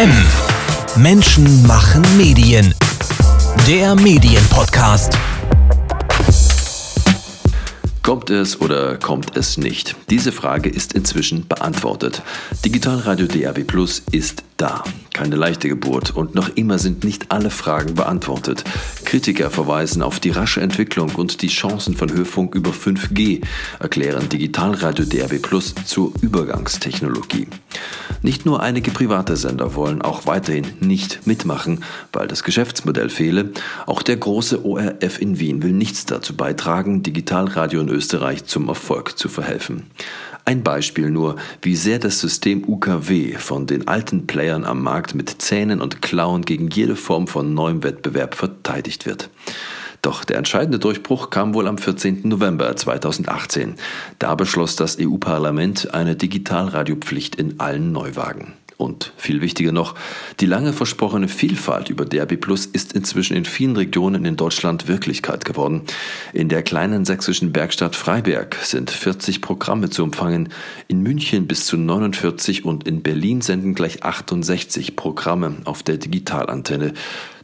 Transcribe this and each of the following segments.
M. Menschen machen Medien. Der Medienpodcast. Kommt es oder kommt es nicht? Diese Frage ist inzwischen beantwortet. Digitalradio DRB Plus ist da. Keine leichte Geburt und noch immer sind nicht alle Fragen beantwortet. Kritiker verweisen auf die rasche Entwicklung und die Chancen von Hörfunk über 5G, erklären Digitalradio DRB Plus zur Übergangstechnologie. Nicht nur einige private Sender wollen auch weiterhin nicht mitmachen, weil das Geschäftsmodell fehle. Auch der große ORF in Wien will nichts dazu beitragen, Digitalradio in Österreich zum Erfolg zu verhelfen. Ein Beispiel nur, wie sehr das System UKW von den alten Playern am Markt mit Zähnen und Klauen gegen jede Form von neuem Wettbewerb verteidigt wird. Doch der entscheidende Durchbruch kam wohl am 14. November 2018. Da beschloss das EU-Parlament eine Digitalradiopflicht in allen Neuwagen. Und viel wichtiger noch, die lange versprochene Vielfalt über DRB Plus ist inzwischen in vielen Regionen in Deutschland Wirklichkeit geworden. In der kleinen sächsischen Bergstadt Freiberg sind 40 Programme zu empfangen, in München bis zu 49 und in Berlin senden gleich 68 Programme auf der Digitalantenne.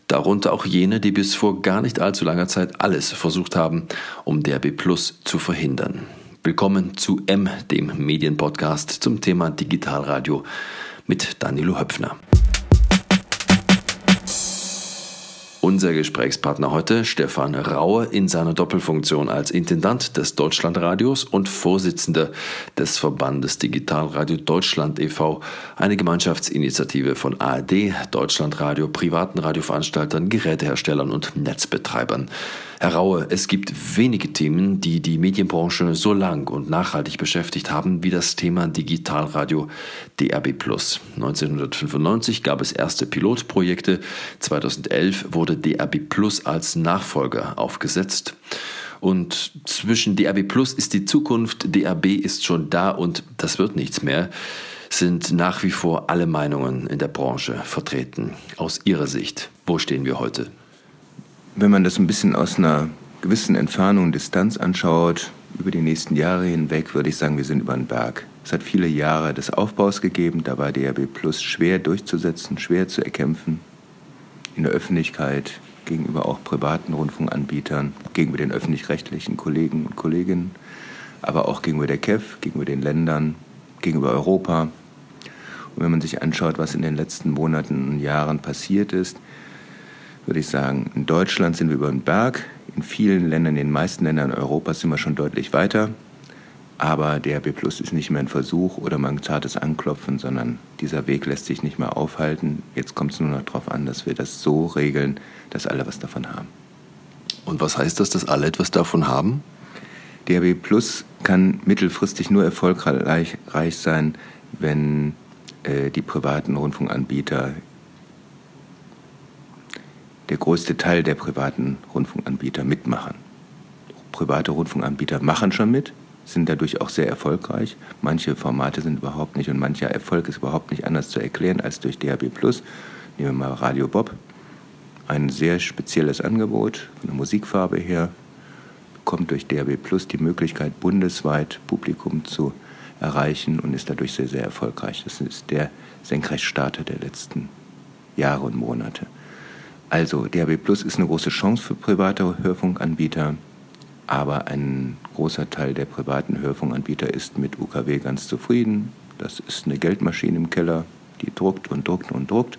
Darunter auch jene, die bis vor gar nicht allzu langer Zeit alles versucht haben, um DRB Plus zu verhindern. Willkommen zu M, dem Medienpodcast zum Thema Digitalradio mit Danilo Höpfner. Unser Gesprächspartner heute, Stefan Raue, in seiner Doppelfunktion als Intendant des Deutschlandradios und Vorsitzender des Verbandes Digitalradio Deutschland e.V., eine Gemeinschaftsinitiative von ARD, Deutschlandradio, privaten Radioveranstaltern, Geräteherstellern und Netzbetreibern. Herr Raue, es gibt wenige Themen, die die Medienbranche so lang und nachhaltig beschäftigt haben wie das Thema Digitalradio DRB+. 1995 gab es erste Pilotprojekte, 2011 wurde DRB als Nachfolger aufgesetzt. Und zwischen DRB ist die Zukunft, DRB ist schon da und das wird nichts mehr, sind nach wie vor alle Meinungen in der Branche vertreten. Aus Ihrer Sicht, wo stehen wir heute? Wenn man das ein bisschen aus einer gewissen Entfernung, Distanz anschaut, über die nächsten Jahre hinweg, würde ich sagen, wir sind über den Berg. Es hat viele Jahre des Aufbaus gegeben, da war DRB Plus schwer durchzusetzen, schwer zu erkämpfen. In der Öffentlichkeit, gegenüber auch privaten Rundfunkanbietern, gegenüber den öffentlich-rechtlichen Kollegen und Kolleginnen, aber auch gegenüber der KEF, gegenüber den Ländern, gegenüber Europa. Und wenn man sich anschaut, was in den letzten Monaten und Jahren passiert ist, würde ich sagen, in Deutschland sind wir über den Berg. In vielen Ländern, in den meisten Ländern Europas sind wir schon deutlich weiter. Aber DRB Plus ist nicht mehr ein Versuch oder mal ein zartes Anklopfen, sondern dieser Weg lässt sich nicht mehr aufhalten. Jetzt kommt es nur noch darauf an, dass wir das so regeln, dass alle was davon haben. Und was heißt das, dass alle etwas davon haben? DRB Plus kann mittelfristig nur erfolgreich sein, wenn äh, die privaten Rundfunkanbieter der größte Teil der privaten Rundfunkanbieter mitmachen. Private Rundfunkanbieter machen schon mit, sind dadurch auch sehr erfolgreich. Manche Formate sind überhaupt nicht und mancher Erfolg ist überhaupt nicht anders zu erklären als durch DHB Nehmen wir mal Radio Bob. Ein sehr spezielles Angebot von der Musikfarbe her, bekommt durch DHB Plus die Möglichkeit, bundesweit Publikum zu erreichen und ist dadurch sehr, sehr erfolgreich. Das ist der Senkrechtstarter der letzten Jahre und Monate. Also DAB Plus ist eine große Chance für private Hörfunkanbieter, aber ein großer Teil der privaten Hörfunkanbieter ist mit UKW ganz zufrieden. Das ist eine Geldmaschine im Keller, die druckt und druckt und druckt.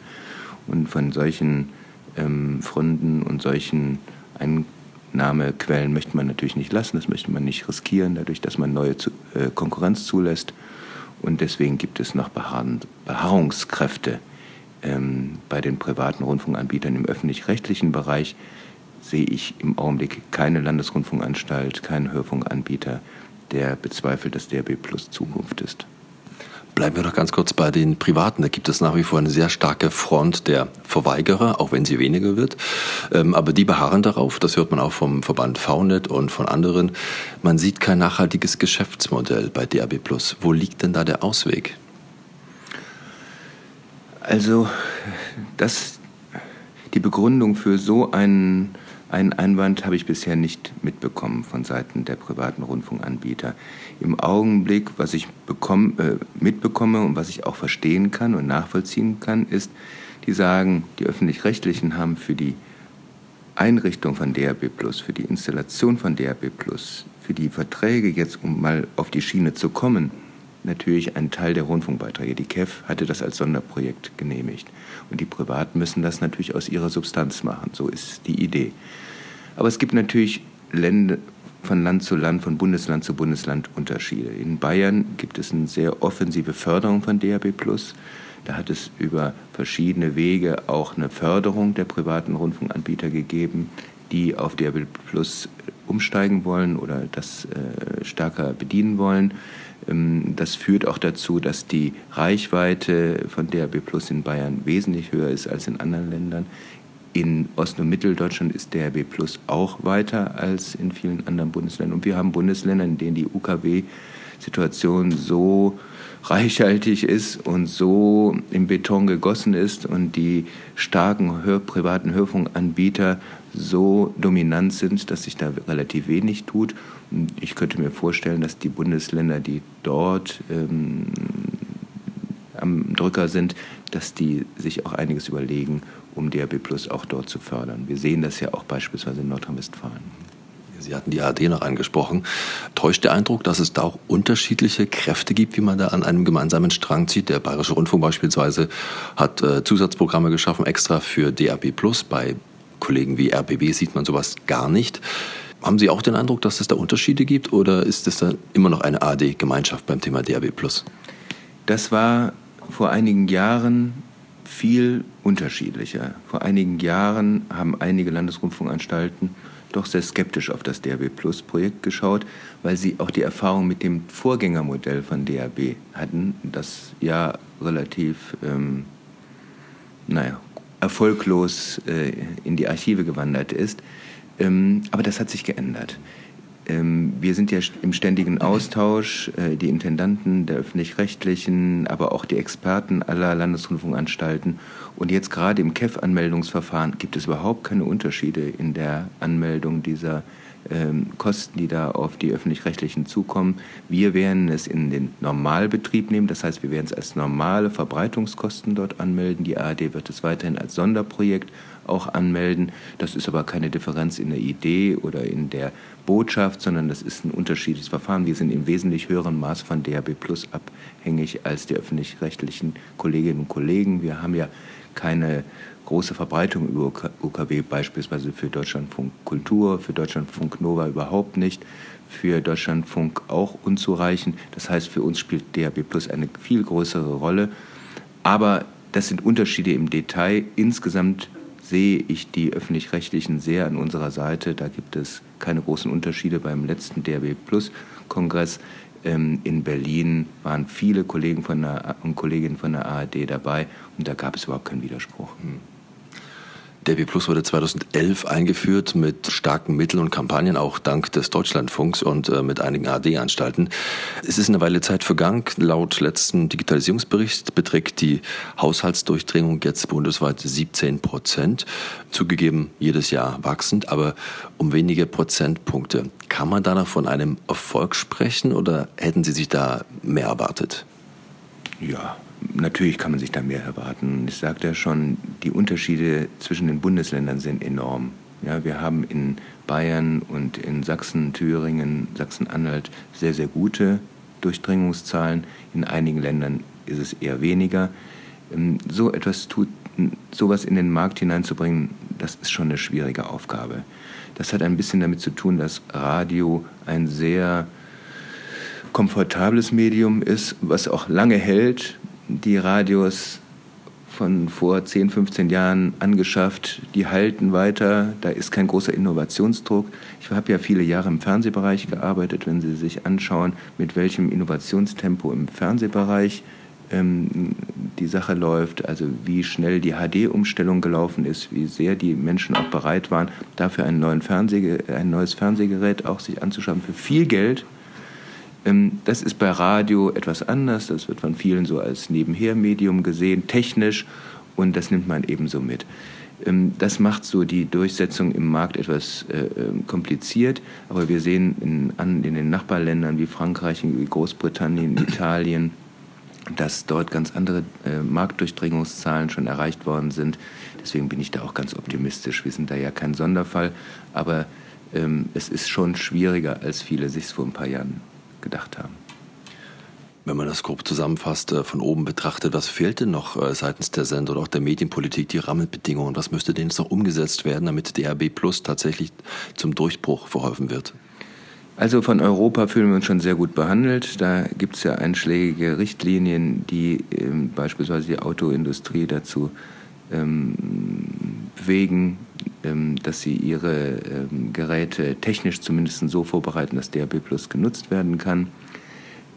Und von solchen ähm, Fronten und solchen Einnahmequellen möchte man natürlich nicht lassen, das möchte man nicht riskieren, dadurch, dass man neue zu, äh, Konkurrenz zulässt. Und deswegen gibt es noch Beharrungskräfte ähm, bei den privaten Rundfunkanbietern im öffentlich-rechtlichen Bereich sehe ich im Augenblick keine Landesrundfunkanstalt, keinen Hörfunkanbieter, der bezweifelt, dass DRB Plus Zukunft ist. Bleiben wir doch ganz kurz bei den Privaten. Da gibt es nach wie vor eine sehr starke Front der Verweigerer, auch wenn sie weniger wird. Ähm, aber die beharren darauf, das hört man auch vom Verband VNet und von anderen. Man sieht kein nachhaltiges Geschäftsmodell bei Plus. Wo liegt denn da der Ausweg? Also, das, die Begründung für so einen Einen Einwand habe ich bisher nicht mitbekommen von Seiten der privaten Rundfunkanbieter. Im Augenblick, was ich bekomme, äh, mitbekomme und was ich auch verstehen kann und nachvollziehen kann, ist, die sagen, die öffentlich-rechtlichen haben für die Einrichtung von DRB Plus, für die Installation von DRB Plus, für die Verträge jetzt, um mal auf die Schiene zu kommen, natürlich einen Teil der Rundfunkbeiträge. Die KEF hatte das als Sonderprojekt genehmigt. Und die Privaten müssen das natürlich aus ihrer Substanz machen. So ist die Idee. Aber es gibt natürlich Länder, von Land zu Land, von Bundesland zu Bundesland Unterschiede. In Bayern gibt es eine sehr offensive Förderung von DAB+. Da hat es über verschiedene Wege auch eine Förderung der privaten Rundfunkanbieter gegeben, die auf DAB umsteigen wollen oder das äh, stärker bedienen wollen. Ähm, das führt auch dazu, dass die Reichweite von DAB Plus in Bayern wesentlich höher ist als in anderen Ländern. In Ost- und Mitteldeutschland ist DAB Plus auch weiter als in vielen anderen Bundesländern. Und wir haben Bundesländer, in denen die UKW-Situation so reichhaltig ist und so im Beton gegossen ist und die starken privaten Hörfunkanbieter so dominant sind, dass sich da relativ wenig tut. Und ich könnte mir vorstellen, dass die Bundesländer, die dort ähm, am Drücker sind, dass die sich auch einiges überlegen, um DRB Plus auch dort zu fördern. Wir sehen das ja auch beispielsweise in Nordrhein-Westfalen. Sie hatten die ARD noch angesprochen. Täuscht der Eindruck, dass es da auch unterschiedliche Kräfte gibt, wie man da an einem gemeinsamen Strang zieht? Der Bayerische Rundfunk beispielsweise hat äh, Zusatzprogramme geschaffen, extra für DAB Plus. Bei Kollegen wie RBB sieht man sowas gar nicht. Haben Sie auch den Eindruck, dass es da Unterschiede gibt oder ist es da immer noch eine ARD-Gemeinschaft beim Thema DAB Plus? Das war vor einigen Jahren viel unterschiedlicher. Vor einigen Jahren haben einige Landesrundfunkanstalten doch sehr skeptisch auf das DAB Plus Projekt geschaut, weil sie auch die Erfahrung mit dem Vorgängermodell von DAB hatten, das ja relativ, ähm, naja, erfolglos äh, in die Archive gewandert ist. Ähm, aber das hat sich geändert. Ähm, wir sind ja im ständigen Austausch, äh, die Intendanten der öffentlich-rechtlichen, aber auch die Experten aller Landesrundfunkanstalten. Und jetzt gerade im KEF-Anmeldungsverfahren gibt es überhaupt keine Unterschiede in der Anmeldung dieser ähm, Kosten, die da auf die öffentlich-rechtlichen zukommen. Wir werden es in den Normalbetrieb nehmen, das heißt, wir werden es als normale Verbreitungskosten dort anmelden. Die ARD wird es weiterhin als Sonderprojekt auch anmelden. Das ist aber keine Differenz in der Idee oder in der Botschaft, sondern das ist ein unterschiedliches Verfahren. Wir sind im wesentlich höheren Maß von DAB Plus abhängig als die öffentlich-rechtlichen Kolleginnen und Kollegen. Wir haben ja keine große Verbreitung über UKW, beispielsweise für Deutschlandfunk Kultur, für Deutschlandfunk Nova überhaupt nicht, für Deutschlandfunk auch unzureichend. Das heißt, für uns spielt DAB Plus eine viel größere Rolle. Aber das sind Unterschiede im Detail. Insgesamt sehe ich die öffentlich-rechtlichen sehr an unserer Seite. Da gibt es keine großen Unterschiede. Beim letzten DRB Plus Kongress ähm, in Berlin waren viele Kollegen von der, und Kolleginnen von der ARD dabei und da gab es überhaupt keinen Widerspruch. DB Plus wurde 2011 eingeführt mit starken Mitteln und Kampagnen, auch dank des Deutschlandfunks und äh, mit einigen AD-Anstalten. Es ist eine Weile Zeit vergangen. Laut letzten Digitalisierungsbericht beträgt die Haushaltsdurchdringung jetzt bundesweit 17 Prozent. Zugegeben jedes Jahr wachsend, aber um wenige Prozentpunkte. Kann man da noch von einem Erfolg sprechen oder hätten Sie sich da mehr erwartet? Ja, natürlich kann man sich da mehr erwarten. Ich sagte ja schon, die Unterschiede zwischen den Bundesländern sind enorm. Ja, wir haben in Bayern und in Sachsen, Thüringen, Sachsen-Anhalt sehr, sehr gute Durchdringungszahlen. In einigen Ländern ist es eher weniger. Ähm, so etwas tut, sowas in den Markt hineinzubringen, das ist schon eine schwierige Aufgabe. Das hat ein bisschen damit zu tun, dass Radio ein sehr komfortables Medium ist, was auch lange hält, die Radios von vor 10, 15 Jahren angeschafft, die halten weiter, da ist kein großer Innovationsdruck. Ich habe ja viele Jahre im Fernsehbereich gearbeitet, wenn Sie sich anschauen, mit welchem Innovationstempo im Fernsehbereich ähm, die Sache läuft, also wie schnell die HD-Umstellung gelaufen ist, wie sehr die Menschen auch bereit waren, dafür einen neuen ein neues Fernsehgerät auch sich anzuschaffen für viel Geld das ist bei Radio etwas anders. Das wird von vielen so als Nebenhermedium gesehen, technisch, und das nimmt man ebenso mit. Ähm, das macht so die Durchsetzung im Markt etwas äh, ähm, kompliziert, aber wir sehen in, in den Nachbarländern wie Frankreich, wie Großbritannien, Italien, dass dort ganz andere äh, Marktdurchdringungszahlen schon erreicht worden sind. Deswegen bin ich da auch ganz optimistisch. Wir sind da ja kein Sonderfall, aber ähm, es ist schon schwieriger, als viele sich vor ein paar Jahren gedacht haben. Wenn man das grob zusammenfasst, äh, von oben betrachtet, was fehlt denn noch äh, seitens der Sender oder auch der Medienpolitik, die Rahmenbedingungen? Was müsste denn jetzt noch umgesetzt werden, damit DRB Plus tatsächlich zum Durchbruch verholfen wird? Also von Europa fühlen wir uns schon sehr gut behandelt. Da gibt es ja einschlägige Richtlinien, die ähm, beispielsweise die Autoindustrie dazu ähm, bewegen, ähm, dass sie ihre ähm, Geräte technisch zumindest so vorbereiten, dass DRB Plus genutzt werden kann.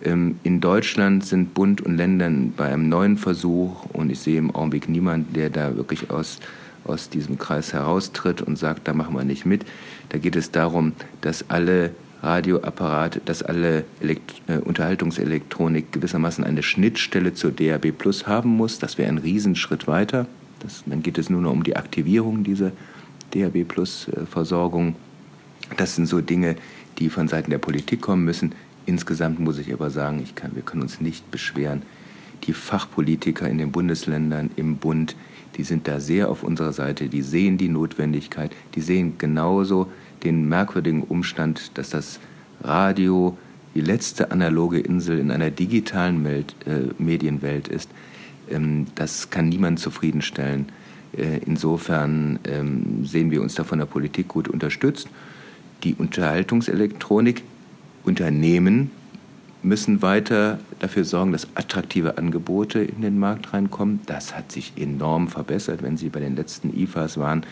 Ähm, in Deutschland sind Bund und Länder bei einem neuen Versuch und ich sehe im Augenblick niemanden, der da wirklich aus, aus diesem Kreis heraustritt und sagt, da machen wir nicht mit. Da geht es darum, dass alle Radioapparate, dass alle Elekt äh, Unterhaltungselektronik gewissermaßen eine Schnittstelle zur DAB Plus haben muss. Das wäre ein Riesenschritt weiter. Das, dann geht es nur noch um die Aktivierung dieser DAB Plus äh, Versorgung. Das sind so Dinge, die von Seiten der Politik kommen müssen. Insgesamt muss ich aber sagen, ich kann, wir können uns nicht beschweren. Die Fachpolitiker in den Bundesländern, im Bund, die sind da sehr auf unserer Seite, die sehen die Notwendigkeit, die sehen genauso den merkwürdigen Umstand, dass das Radio die letzte analoge Insel in einer digitalen äh, Medienwelt ist. Ähm, das kann niemand zufriedenstellen. Äh, insofern ähm, sehen wir uns da von der Politik gut unterstützt. Die Unterhaltungselektronik Unternehmen müssen weiter dafür sorgen, dass attraktive Angebote in den Markt reinkommen. Das hat sich enorm verbessert, wenn Sie bei den letzten IFAs waren.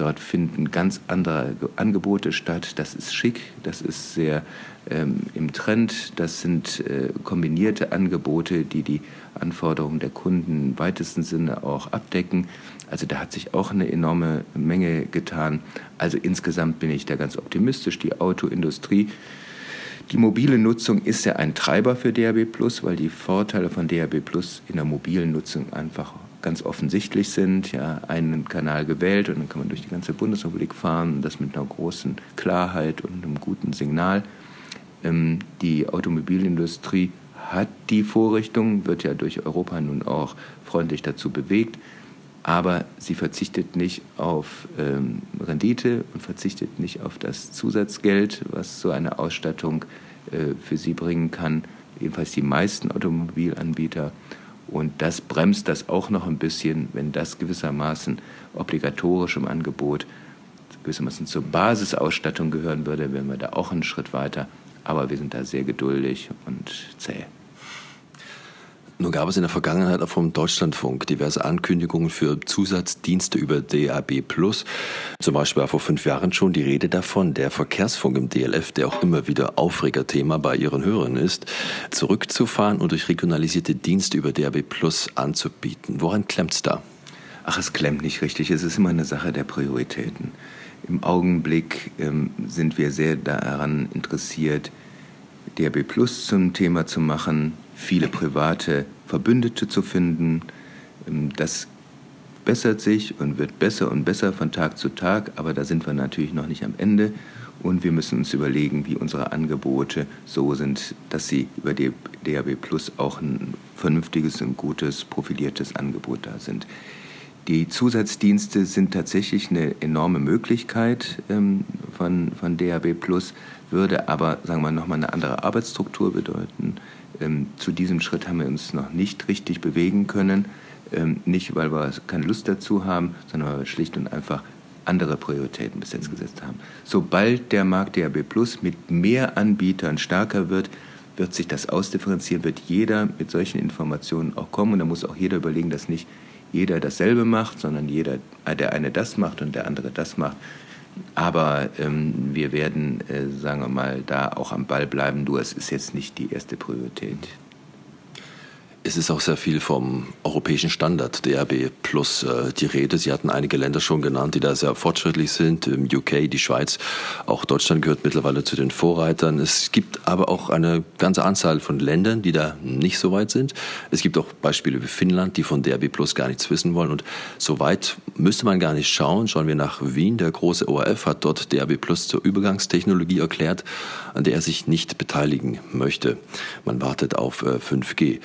Dort finden ganz andere Angebote statt. Das ist schick, das ist sehr ähm, im Trend. Das sind äh, kombinierte Angebote, die die Anforderungen der Kunden im weitesten Sinne auch abdecken. Also da hat sich auch eine enorme Menge getan. Also insgesamt bin ich da ganz optimistisch. Die Autoindustrie die mobile Nutzung ist ja ein Treiber für DAB+, weil die Vorteile von DAB+ in der mobilen Nutzung einfach ganz offensichtlich sind. Ja, einen Kanal gewählt und dann kann man durch die ganze Bundesrepublik fahren, das mit einer großen Klarheit und einem guten Signal. Ähm, die Automobilindustrie hat die Vorrichtung, wird ja durch Europa nun auch freundlich dazu bewegt, aber sie verzichtet nicht auf ähm, Rendite und verzichtet nicht auf das Zusatzgeld, was so eine Ausstattung äh, für sie bringen kann, jedenfalls die meisten Automobilanbieter. Und das bremst das auch noch ein bisschen, wenn das gewissermaßen obligatorisch im Angebot gewissermaßen zur Basisausstattung gehören würde, wären wir da auch einen Schritt weiter. Aber wir sind da sehr geduldig und zäh. Nun gab es in der Vergangenheit auch vom Deutschlandfunk diverse Ankündigungen für Zusatzdienste über DAB+. Zum Beispiel war vor fünf Jahren schon die Rede davon, der Verkehrsfunk im DLF, der auch immer wieder Aufregerthema bei ihren Hörern ist, zurückzufahren und durch regionalisierte Dienste über DAB+ anzubieten. Woran klemmt es da? Ach, es klemmt nicht richtig. Es ist immer eine Sache der Prioritäten. Im Augenblick ähm, sind wir sehr daran interessiert, DAB Plus zum Thema zu machen, viele private Verbündete zu finden. Ähm, das bessert sich und wird besser und besser von Tag zu Tag, aber da sind wir natürlich noch nicht am Ende. Und wir müssen uns überlegen, wie unsere Angebote so sind, dass sie über die DAB Plus auch ein vernünftiges und gutes, profiliertes Angebot da sind. Die Zusatzdienste sind tatsächlich eine enorme Möglichkeit ähm, von, von DAB Plus, würde aber, sagen wir mal, nochmal eine andere Arbeitsstruktur bedeuten. Ähm, zu diesem Schritt haben wir uns noch nicht richtig bewegen können. Ähm, nicht, weil wir keine Lust dazu haben, sondern weil wir schlicht und einfach andere Prioritäten bis jetzt gesetzt haben. Sobald der Markt DAB Plus mit mehr Anbietern stärker wird, wird sich das ausdifferenzieren, wird jeder mit solchen Informationen auch kommen und da muss auch jeder überlegen, dass nicht jeder dasselbe macht, sondern jeder, der eine das macht und der andere das macht. Aber ähm, wir werden, äh, sagen wir mal, da auch am Ball bleiben. Nur es ist jetzt nicht die erste Priorität. Es ist auch sehr viel vom europäischen Standard DRB Plus äh, die Rede. Sie hatten einige Länder schon genannt, die da sehr fortschrittlich sind. Im UK, die Schweiz, auch Deutschland gehört mittlerweile zu den Vorreitern. Es gibt aber auch eine ganze Anzahl von Ländern, die da nicht so weit sind. Es gibt auch Beispiele wie Finnland, die von DRB Plus gar nichts wissen wollen. Und so weit müsste man gar nicht schauen. Schauen wir nach Wien. Der große ORF hat dort DRB Plus zur Übergangstechnologie erklärt, an der er sich nicht beteiligen möchte. Man wartet auf 5G.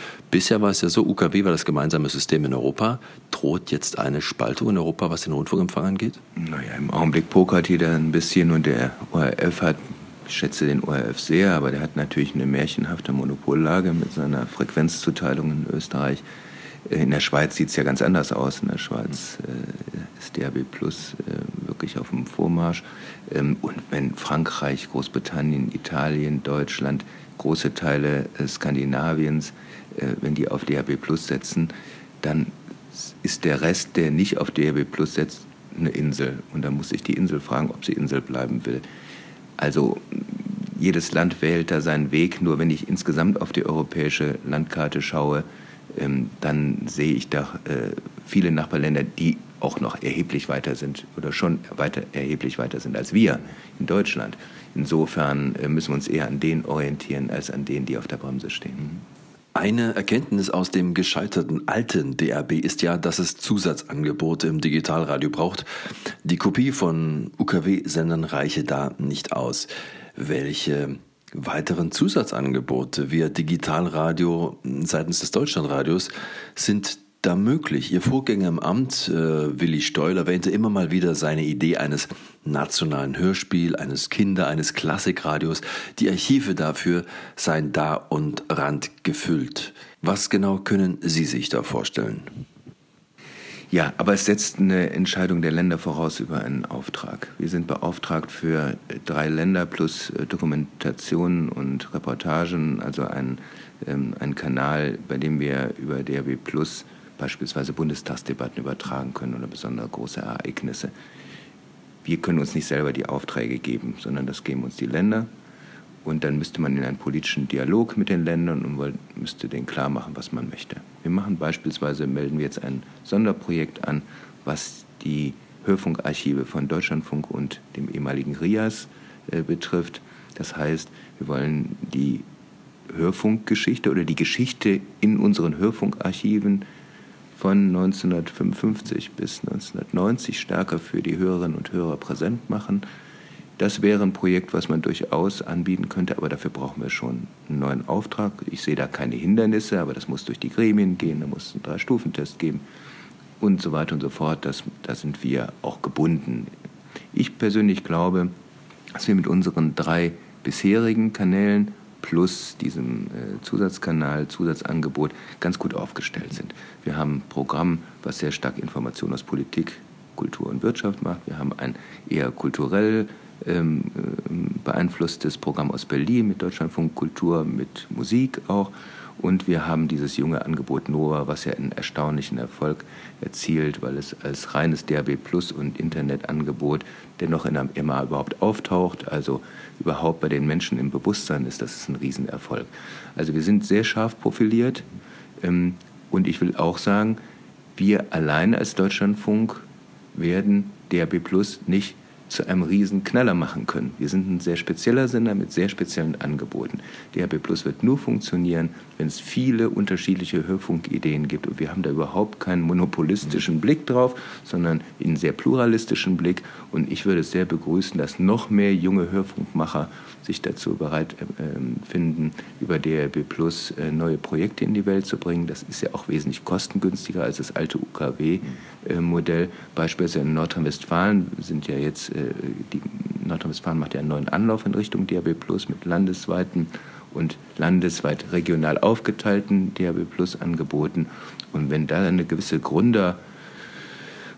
Äh, Bisher war es ja so, UKW war das gemeinsame System in Europa. Droht jetzt eine Spaltung in Europa, was den Rundfunkempfang angeht? Naja, im Augenblick pokert jeder ein bisschen und der ORF hat, ich schätze den ORF sehr, aber der hat natürlich eine märchenhafte Monopollage mit seiner Frequenzzuteilung in Österreich. In der Schweiz sieht es ja ganz anders aus. In der Schweiz äh, ist DAB Plus äh, wirklich auf dem Vormarsch. Ähm, und wenn Frankreich, Großbritannien, Italien, Deutschland, große Teile äh, Skandinaviens äh, wenn die auf DHB Plus setzen, dann ist der Rest, der nicht auf DHB Plus setzt, eine Insel. Und dann muss sich die Insel fragen, ob sie Insel bleiben will. Also jedes Land wählt da seinen Weg. Nur wenn ich insgesamt auf die europäische Landkarte schaue, ähm, dann sehe ich da äh, viele Nachbarländer, die auch noch erheblich weiter sind oder schon weiter, erheblich weiter sind als wir in Deutschland. Insofern äh, müssen wir uns eher an denen orientieren als an denen, die auf der Bremse stehen. Eine Erkenntnis aus dem gescheiterten alten DRB ist ja, dass es Zusatzangebote im Digitalradio braucht. Die Kopie von UKW-Sendern reiche da nicht aus. Welche weiteren Zusatzangebote via Digitalradio seitens des Deutschlandradios sind da möglich? Ihr Vorgänger im Amt, äh, Willi Steul, erwähnte immer mal wieder seine Idee eines nationalen Hörspiel, eines Kinder-, eines Klassikradios. Die Archive dafür seien da und rand gefüllt. Was genau können Sie sich da vorstellen? Ja, aber es setzt eine Entscheidung der Länder voraus über einen Auftrag. Wir sind beauftragt für drei Länder plus äh, Dokumentationen und Reportagen, also ein, ähm, ein Kanal, bei dem wir über DRB Plus beispielsweise Bundestagsdebatten übertragen können oder besonders große Ereignisse. Wir können uns nicht selber die Aufträge geben, sondern das geben uns die Länder. Und dann müsste man in einen politischen Dialog mit den Ländern und müsste denen klar machen, was man möchte. Wir machen beispielsweise, melden wir jetzt ein Sonderprojekt an, was die Hörfunkarchive von Deutschlandfunk und dem ehemaligen RIAS äh, betrifft. Das heißt, wir wollen die Hörfunkgeschichte oder die Geschichte in unseren Hörfunkarchiven von 1955 bis 1990 stärker für die Hörerinnen und Hörer präsent machen. Das wäre ein Projekt, was man durchaus anbieten könnte, aber dafür brauchen wir schon einen neuen Auftrag. Ich sehe da keine Hindernisse, aber das muss durch die Gremien gehen, da muss es einen Drei-Stufen-Test geben und so weiter und so fort. Das, da sind wir auch gebunden. Ich persönlich glaube, dass wir mit unseren drei bisherigen Kanälen plus diesem äh, Zusatzkanal, Zusatzangebot ganz gut aufgestellt sind. Wir haben ein Programm, was sehr stark Information aus Politik, Kultur und Wirtschaft macht. Wir haben ein eher kulturell ähm, äh, beeinflusstes Programm aus Berlin mit Deutschlandfunk Kultur, mit Musik auch. Und wir haben dieses junge Angebot Nova, was ja einen erstaunlichen Erfolg erzielt, weil es als reines DAB Plus und Internetangebot dennoch in einem MA überhaupt auftaucht, also überhaupt bei den Menschen im Bewusstsein ist, das ist ein Riesenerfolg. Also wir sind sehr scharf profiliert ähm, und ich will auch sagen, wir alleine als Deutschlandfunk werden DAB Plus nicht zu einem riesen Knaller machen können. Wir sind ein sehr spezieller Sender mit sehr speziellen Angeboten. DHB Plus wird nur funktionieren, wenn es viele unterschiedliche Hörfunkideen gibt. Und wir haben da überhaupt keinen monopolistischen Blick drauf, sondern einen sehr pluralistischen Blick. Und ich würde es sehr begrüßen, dass noch mehr junge Hörfunkmacher sich dazu bereit äh, finden, über DRB Plus äh, neue Projekte in die Welt zu bringen. Das ist ja auch wesentlich kostengünstiger als das alte UKW-Modell. Äh, Beispielsweise in Nordrhein-Westfalen sind ja jetzt, äh, die Nordrhein-Westfalen macht ja einen neuen Anlauf in Richtung DRB Plus mit landesweiten und landesweit regional aufgeteilten DRB Plus Angeboten. Und wenn da eine gewisse Gründer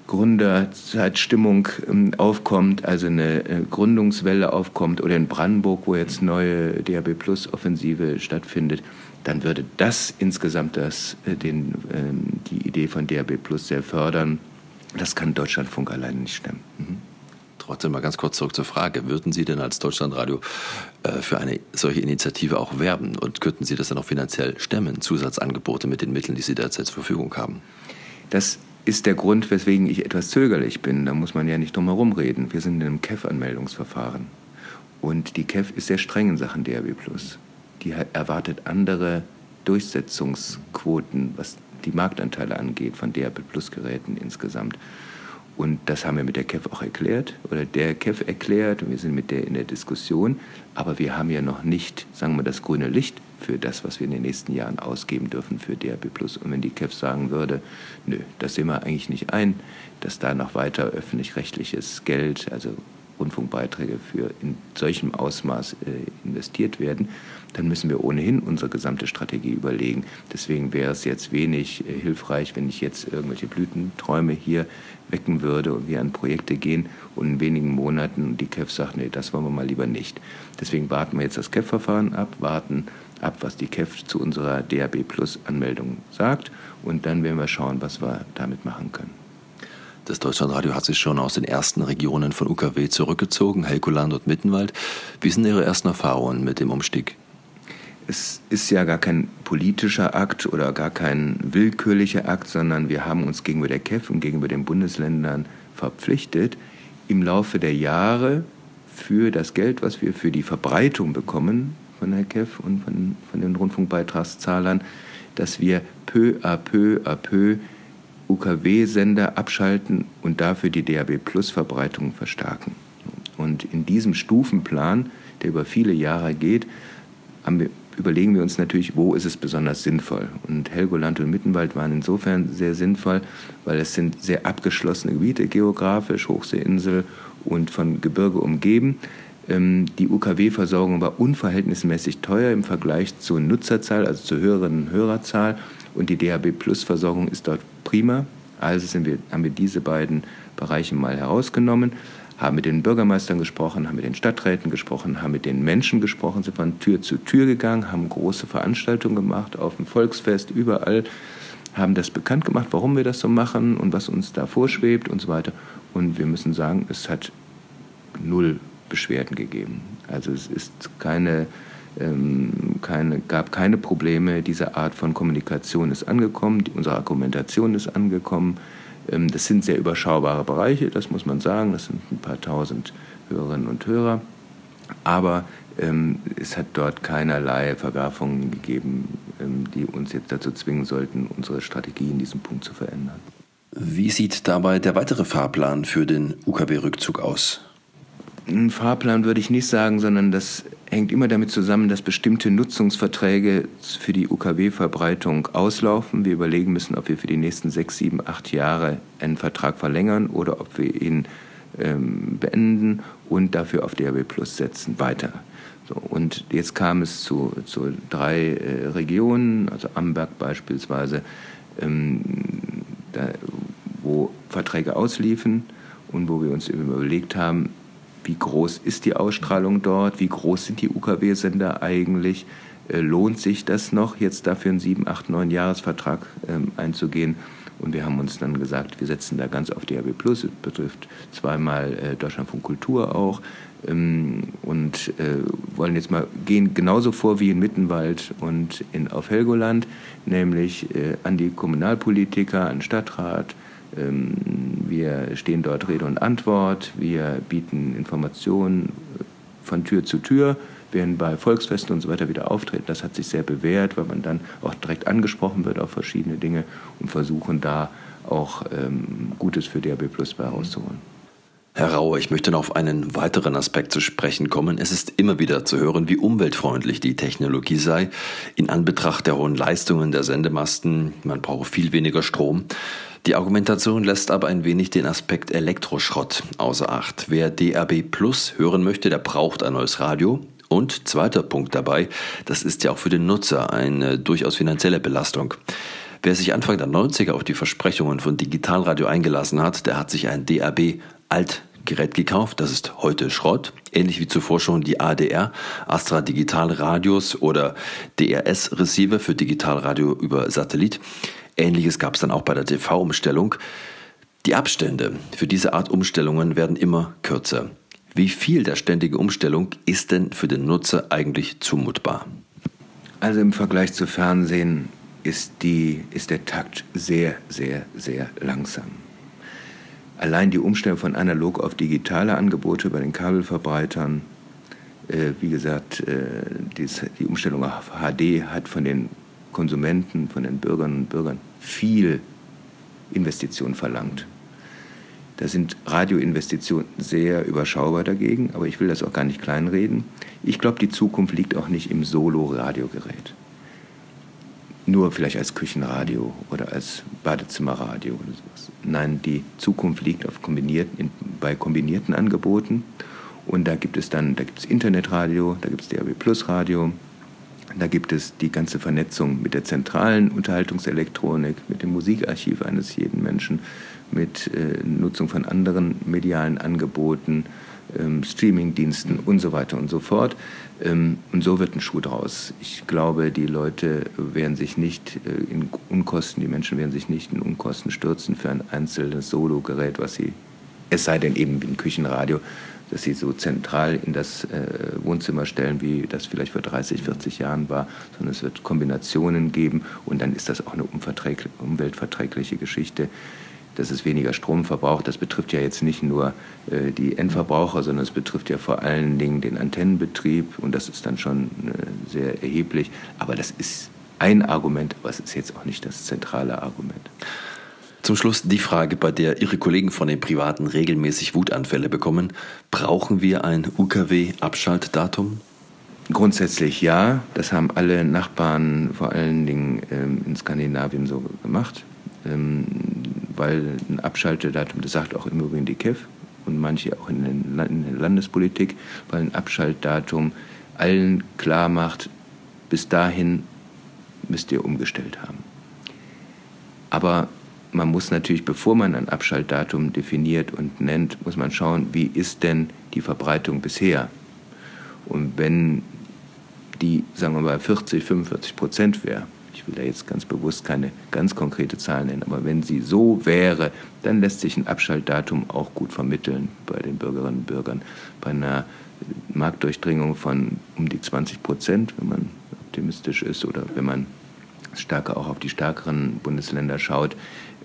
Gründerzeitstimmung ähm, aufkommt, also eine äh, Gründungswelle aufkommt oder in Brandenburg, wo jetzt neue DAB Plus Offensive stattfindet, dann würde das insgesamt das, äh, den, ähm, die Idee von DAB Plus sehr fördern. Das kann Deutschlandfunk alleine nicht stemmen. Mhm. trotzdem mal ganz kurz zurück zur Frage. Würden Sie denn als Deutschlandradio äh, für eine solche Initiative auch werben und könnten Sie das dann auch finanziell stemmen, Zusatzangebote mit den Mitteln, die Sie derzeit zur Verfügung haben? Das ist der Grund, weswegen ich etwas zögerlich bin. Da muss man ja nicht drum herum reden. Wir sind in einem KEF-Anmeldungsverfahren. Und die KEF ist sehr streng in Sachen DRB+. Die erwartet andere Durchsetzungsquoten, was die Marktanteile angeht von DRB Geräten insgesamt. Und das haben wir mit der KEF auch erklärt oder der KEF erklärt und wir sind mit der in der Diskussion. Aber wir haben ja noch nicht, sagen wir, das grüne Licht für das, was wir in den nächsten Jahren ausgeben dürfen für DRB. Und wenn die KEF sagen würde, nö, das sehen wir eigentlich nicht ein, dass da noch weiter öffentlich-rechtliches Geld, also Rundfunkbeiträge für in solchem Ausmaß äh, investiert werden, dann müssen wir ohnehin unsere gesamte Strategie überlegen. Deswegen wäre es jetzt wenig äh, hilfreich, wenn ich jetzt irgendwelche Blütenträume hier wecken würde und wir an Projekte gehen und in wenigen Monaten die KEF sagt, nee, das wollen wir mal lieber nicht. Deswegen warten wir jetzt das KEF-Verfahren ab, warten ab, was die KEF zu unserer DAB Plus Anmeldung sagt und dann werden wir schauen, was wir damit machen können. Das Deutschlandradio hat sich schon aus den ersten Regionen von UKW zurückgezogen, Helgoland und Mittenwald. Wie sind Ihre ersten Erfahrungen mit dem Umstieg? Es ist ja gar kein politischer Akt oder gar kein willkürlicher Akt, sondern wir haben uns gegenüber der KEF und gegenüber den Bundesländern verpflichtet, im Laufe der Jahre für das Geld, was wir für die Verbreitung bekommen von der KEF und von, von den Rundfunkbeitragszahlern, dass wir peu à peu à peu UKW-Sender abschalten und dafür die DAB-Plus-Verbreitung verstärken. Und in diesem Stufenplan, der über viele Jahre geht, wir, überlegen wir uns natürlich, wo ist es besonders sinnvoll. Und Helgoland und Mittenwald waren insofern sehr sinnvoll, weil es sind sehr abgeschlossene Gebiete, geografisch, Hochseeinsel und von Gebirge umgeben. Ähm, die UKW-Versorgung war unverhältnismäßig teuer im Vergleich zur Nutzerzahl, also zur höheren Hörerzahl. Und die DAB-Plus-Versorgung ist dort prima. Also wir, haben wir diese beiden Bereiche mal herausgenommen, haben mit den Bürgermeistern gesprochen, haben mit den Stadträten gesprochen, haben mit den Menschen gesprochen, sind von Tür zu Tür gegangen, haben große Veranstaltungen gemacht, auf dem Volksfest, überall, haben das bekannt gemacht, warum wir das so machen und was uns da vorschwebt und so weiter. Und wir müssen sagen, es hat null Beschwerden gegeben. Also es ist keine ähm, keine, gab keine Probleme. Diese Art von Kommunikation ist angekommen, unsere Argumentation ist angekommen. Ähm, das sind sehr überschaubare Bereiche, das muss man sagen. Das sind ein paar tausend Hörerinnen und Hörer. Aber ähm, es hat dort keinerlei Verwerfungen gegeben, ähm, die uns jetzt dazu zwingen sollten, unsere Strategie in diesem Punkt zu verändern. Wie sieht dabei der weitere Fahrplan für den UKW-Rückzug aus? Ein Fahrplan würde ich nicht sagen, sondern das hängt immer damit zusammen, dass bestimmte Nutzungsverträge für die UKW-Verbreitung auslaufen. Wir überlegen müssen, ob wir für die nächsten sechs, sieben, acht Jahre einen Vertrag verlängern oder ob wir ihn ähm, beenden und dafür auf DRB Plus setzen, weiter. So, und jetzt kam es zu, zu drei äh, Regionen, also Amberg beispielsweise, ähm, da, wo Verträge ausliefen und wo wir uns überlegt haben, wie groß ist die Ausstrahlung dort, wie groß sind die UKW-Sender eigentlich, äh, lohnt sich das noch, jetzt dafür einen 7, 8, 9 Jahresvertrag ähm, einzugehen. Und wir haben uns dann gesagt, wir setzen da ganz auf DRB Plus. Es betrifft zweimal äh, Deutschlandfunk Kultur auch. Ähm, und äh, wollen jetzt mal gehen genauso vor wie in Mittenwald und in, auf Helgoland, nämlich an die Kommunalpolitiker, an Stadtrat, wir stehen dort Rede und Antwort, wir bieten Informationen von Tür zu Tür, werden bei Volksfesten und so weiter wieder auftreten. Das hat sich sehr bewährt, weil man dann auch direkt angesprochen wird auf verschiedene Dinge und versuchen da auch ähm, Gutes für DRB Plus bei herauszuholen. Herr Rauer, ich möchte noch auf einen weiteren Aspekt zu sprechen kommen. Es ist immer wieder zu hören, wie umweltfreundlich die Technologie sei. In Anbetracht der hohen Leistungen der Sendemasten, man brauche viel weniger Strom. Die Argumentation lässt aber ein wenig den Aspekt Elektroschrott außer Acht. Wer DRB Plus hören möchte, der braucht ein neues Radio. Und zweiter Punkt dabei, das ist ja auch für den Nutzer eine durchaus finanzielle Belastung. Wer sich Anfang der 90er auf die Versprechungen von Digitalradio eingelassen hat, der hat sich ein DRB Altgerät gekauft. Das ist heute Schrott. Ähnlich wie zuvor schon die ADR, Astra Digital Radios oder DRS Receiver für Digitalradio über Satellit. Ähnliches gab es dann auch bei der TV-Umstellung. Die Abstände für diese Art Umstellungen werden immer kürzer. Wie viel der ständige Umstellung ist denn für den Nutzer eigentlich zumutbar? Also im Vergleich zu Fernsehen ist, die, ist der Takt sehr, sehr, sehr langsam. Allein die Umstellung von analog auf digitale Angebote bei den Kabelverbreitern, äh, wie gesagt, äh, dies, die Umstellung auf HD hat von den Konsumenten, von den Bürgerinnen und Bürgern viel Investition verlangt. Da sind Radioinvestitionen sehr überschaubar dagegen, aber ich will das auch gar nicht kleinreden. Ich glaube, die Zukunft liegt auch nicht im Solo-Radiogerät. Nur vielleicht als Küchenradio oder als Badezimmerradio oder sowas. Nein, die Zukunft liegt auf kombinierten, bei kombinierten Angeboten. Und da gibt es dann, da gibt es Internetradio, da gibt es DAB Plus Radio, da gibt es die ganze Vernetzung mit der zentralen Unterhaltungselektronik, mit dem Musikarchiv eines jeden Menschen, mit äh, Nutzung von anderen medialen Angeboten, ähm, Streamingdiensten und so weiter und so fort. Ähm, und so wird ein Schuh draus. Ich glaube, die Leute werden sich nicht äh, in Unkosten, die Menschen werden sich nicht in Unkosten stürzen für ein einzelnes Sologerät, was sie, es sei denn eben wie ein Küchenradio, dass sie so zentral in das äh, Wohnzimmer stellen, wie das vielleicht vor 30, 40 Jahren war, sondern es wird Kombinationen geben und dann ist das auch eine umweltverträgliche Geschichte dass es weniger Strom verbraucht. Das betrifft ja jetzt nicht nur äh, die Endverbraucher, sondern es betrifft ja vor allen Dingen den Antennenbetrieb und das ist dann schon äh, sehr erheblich. Aber das ist ein Argument, aber es ist jetzt auch nicht das zentrale Argument. Zum Schluss die Frage, bei der Ihre Kollegen von den Privaten regelmäßig Wutanfälle bekommen. Brauchen wir ein UKW-Abschaltdatum? Grundsätzlich ja. Das haben alle Nachbarn, vor allen Dingen ähm, in Skandinavien, so gemacht. Ähm, weil ein Abschaltdatum, das sagt auch im Übrigen die KEF und manche auch in, in der Landespolitik, weil ein Abschaltdatum allen klar macht, bis dahin müsst ihr umgestellt haben. Aber man muss natürlich, bevor man ein Abschaltdatum definiert und nennt, muss man schauen, wie ist denn die Verbreitung bisher? Und wenn die, sagen wir mal, 40, 45 Prozent wäre, ich will da jetzt ganz bewusst keine ganz konkrete Zahl nennen, aber wenn sie so wäre, dann lässt sich ein Abschaltdatum auch gut vermitteln bei den Bürgerinnen und Bürgern. Bei einer Marktdurchdringung von um die 20 Prozent, wenn man optimistisch ist oder wenn man stärker auch auf die stärkeren Bundesländer schaut,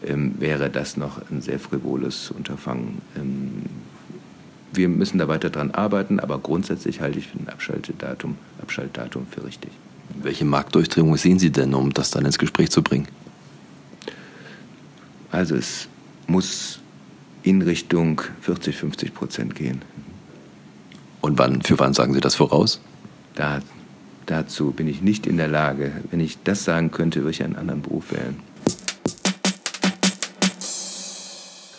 ähm, wäre das noch ein sehr frivoles Unterfangen. Ähm, wir müssen da weiter dran arbeiten, aber grundsätzlich halte ich ein Abschaltdatum, Abschaltdatum für richtig. Welche Marktdurchdringung sehen Sie denn, um das dann ins Gespräch zu bringen? Also es muss in Richtung 40, 50 Prozent gehen. Und wann, für wann sagen Sie das voraus? Da, dazu bin ich nicht in der Lage. Wenn ich das sagen könnte, würde ich einen anderen Beruf wählen.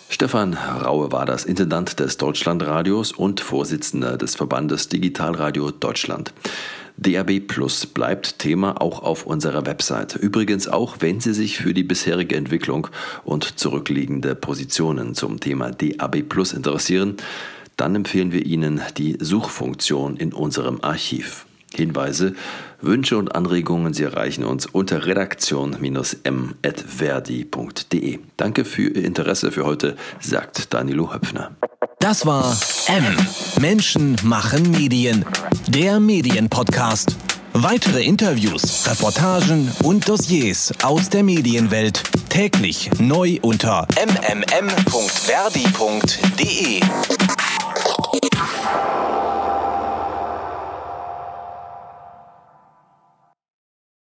Stefan Raue war das Intendant des Deutschlandradios und Vorsitzender des Verbandes Digitalradio Deutschland. DAB Plus bleibt Thema auch auf unserer Website. Übrigens auch, wenn Sie sich für die bisherige Entwicklung und zurückliegende Positionen zum Thema DAB Plus interessieren, dann empfehlen wir Ihnen die Suchfunktion in unserem Archiv. Hinweise, Wünsche und Anregungen, Sie erreichen uns unter redaktion-m.verdi.de. Danke für Ihr Interesse für heute, sagt Danilo Höpfner. Das war M. Menschen machen Medien. Der Medienpodcast. Weitere Interviews, Reportagen und Dossiers aus der Medienwelt täglich neu unter mmm.verdi.de.